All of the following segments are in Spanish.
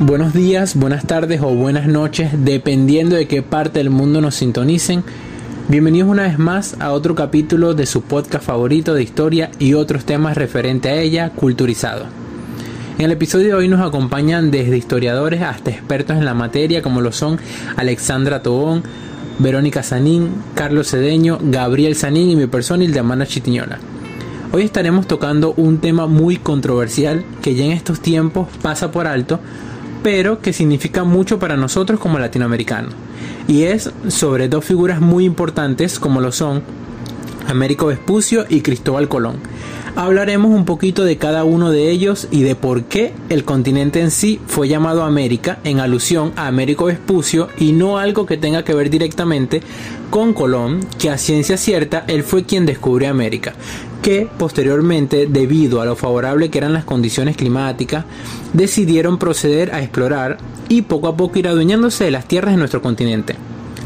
Buenos días, buenas tardes o buenas noches, dependiendo de qué parte del mundo nos sintonicen. Bienvenidos una vez más a otro capítulo de su podcast favorito de historia y otros temas referente a ella, Culturizado. En el episodio de hoy nos acompañan desde historiadores hasta expertos en la materia como lo son Alexandra Tobón, Verónica Sanín, Carlos Cedeño, Gabriel Sanín y mi persona Ildemana Chitiñola. Hoy estaremos tocando un tema muy controversial que ya en estos tiempos pasa por alto, pero que significa mucho para nosotros como latinoamericanos. Y es sobre dos figuras muy importantes como lo son Américo Vespucio y Cristóbal Colón. Hablaremos un poquito de cada uno de ellos y de por qué el continente en sí fue llamado América en alusión a Américo Vespucio y no algo que tenga que ver directamente con Colón, que a ciencia cierta él fue quien descubrió América, que posteriormente, debido a lo favorable que eran las condiciones climáticas, decidieron proceder a explorar y poco a poco ir adueñándose de las tierras de nuestro continente.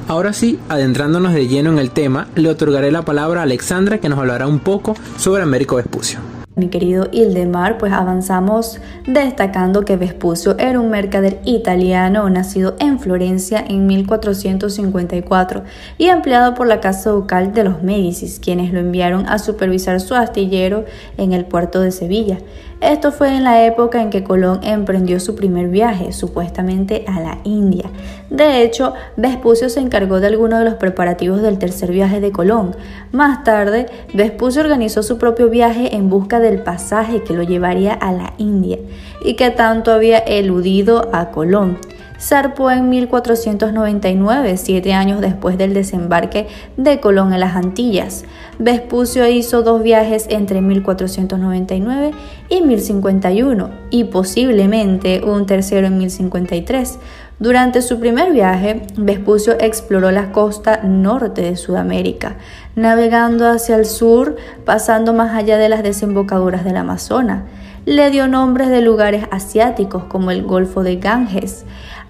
Ahora sí, adentrándonos de lleno en el tema, le otorgaré la palabra a Alexandra que nos hablará un poco sobre Américo Vespucio. Mi querido Ildemar, pues avanzamos destacando que Vespucio era un mercader italiano nacido en Florencia en 1454 y empleado por la casa ducal de los Médicis, quienes lo enviaron a supervisar su astillero en el puerto de Sevilla. Esto fue en la época en que Colón emprendió su primer viaje, supuestamente a la India. De hecho, Vespucio se encargó de algunos de los preparativos del tercer viaje de Colón. Más tarde, Vespucio organizó su propio viaje en busca del pasaje que lo llevaría a la India y que tanto había eludido a Colón zarpó en 1499, siete años después del desembarque de Colón en las Antillas. Vespucio hizo dos viajes entre 1499 y 1051 y posiblemente un tercero en 1053. Durante su primer viaje, Vespucio exploró la costa norte de Sudamérica, navegando hacia el sur, pasando más allá de las desembocaduras del Amazonas. Le dio nombres de lugares asiáticos como el Golfo de Ganges,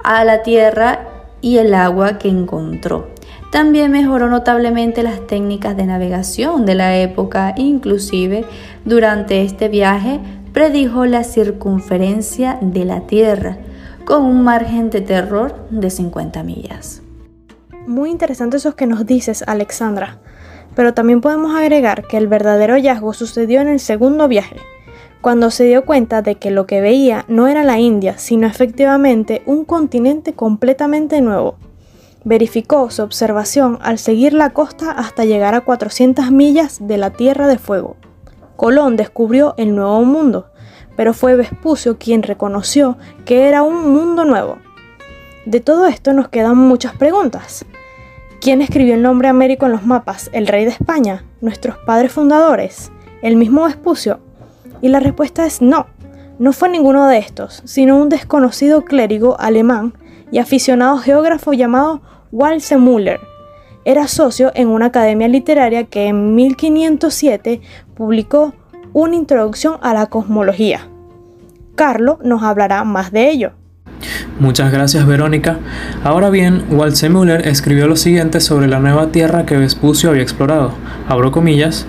a la tierra y el agua que encontró. También mejoró notablemente las técnicas de navegación de la época, inclusive durante este viaje predijo la circunferencia de la Tierra con un margen de terror de 50 millas. Muy interesante eso que nos dices, Alexandra. Pero también podemos agregar que el verdadero hallazgo sucedió en el segundo viaje, cuando se dio cuenta de que lo que veía no era la India, sino efectivamente un continente completamente nuevo. Verificó su observación al seguir la costa hasta llegar a 400 millas de la Tierra de Fuego. Colón descubrió el Nuevo Mundo, pero fue Vespucio quien reconoció que era un mundo nuevo. De todo esto nos quedan muchas preguntas. ¿Quién escribió el nombre Américo en los mapas? ¿El rey de España? ¿Nuestros padres fundadores? ¿El mismo Vespucio? Y la respuesta es no. No fue ninguno de estos, sino un desconocido clérigo alemán y aficionado geógrafo llamado Walse Müller. Era socio en una academia literaria que en 1507 publicó una introducción a la cosmología. Carlo nos hablará más de ello. Muchas gracias Verónica. Ahora bien, Walse Müller escribió lo siguiente sobre la nueva tierra que Vespucio había explorado. Abro comillas.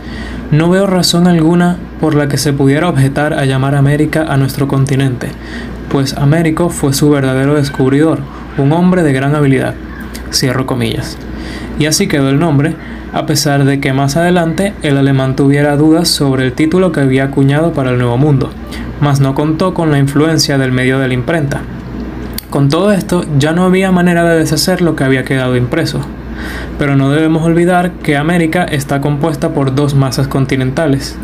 No veo razón alguna por la que se pudiera objetar a llamar América a nuestro continente, pues Américo fue su verdadero descubridor, un hombre de gran habilidad. Cierro comillas. Y así quedó el nombre, a pesar de que más adelante el alemán tuviera dudas sobre el título que había acuñado para el Nuevo Mundo, mas no contó con la influencia del medio de la imprenta. Con todo esto ya no había manera de deshacer lo que había quedado impreso, pero no debemos olvidar que América está compuesta por dos masas continentales,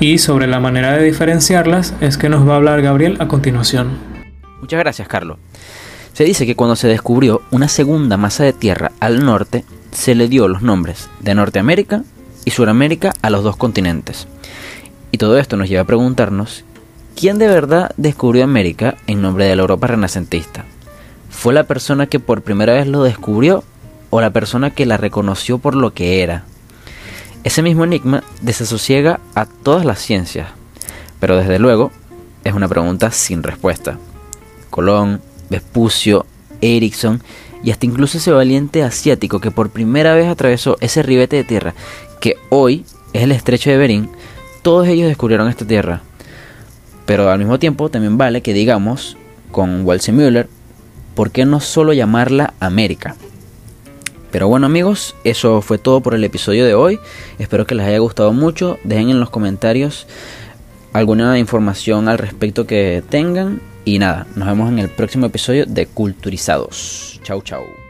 y sobre la manera de diferenciarlas es que nos va a hablar Gabriel a continuación. Muchas gracias, Carlos. Se dice que cuando se descubrió una segunda masa de tierra al norte, se le dio los nombres de Norteamérica y Suramérica a los dos continentes. Y todo esto nos lleva a preguntarnos, ¿quién de verdad descubrió América en nombre de la Europa renacentista? ¿Fue la persona que por primera vez lo descubrió o la persona que la reconoció por lo que era. Ese mismo enigma desasosiega a todas las ciencias, pero desde luego es una pregunta sin respuesta. Colón, Vespucio, Erickson y hasta incluso ese valiente asiático que por primera vez atravesó ese ribete de tierra que hoy es el estrecho de Berín, todos ellos descubrieron esta tierra. Pero al mismo tiempo también vale que digamos con Müller, ¿por qué no solo llamarla América? Pero bueno amigos, eso fue todo por el episodio de hoy. Espero que les haya gustado mucho. Dejen en los comentarios alguna información al respecto que tengan. Y nada, nos vemos en el próximo episodio de Culturizados. Chau chau.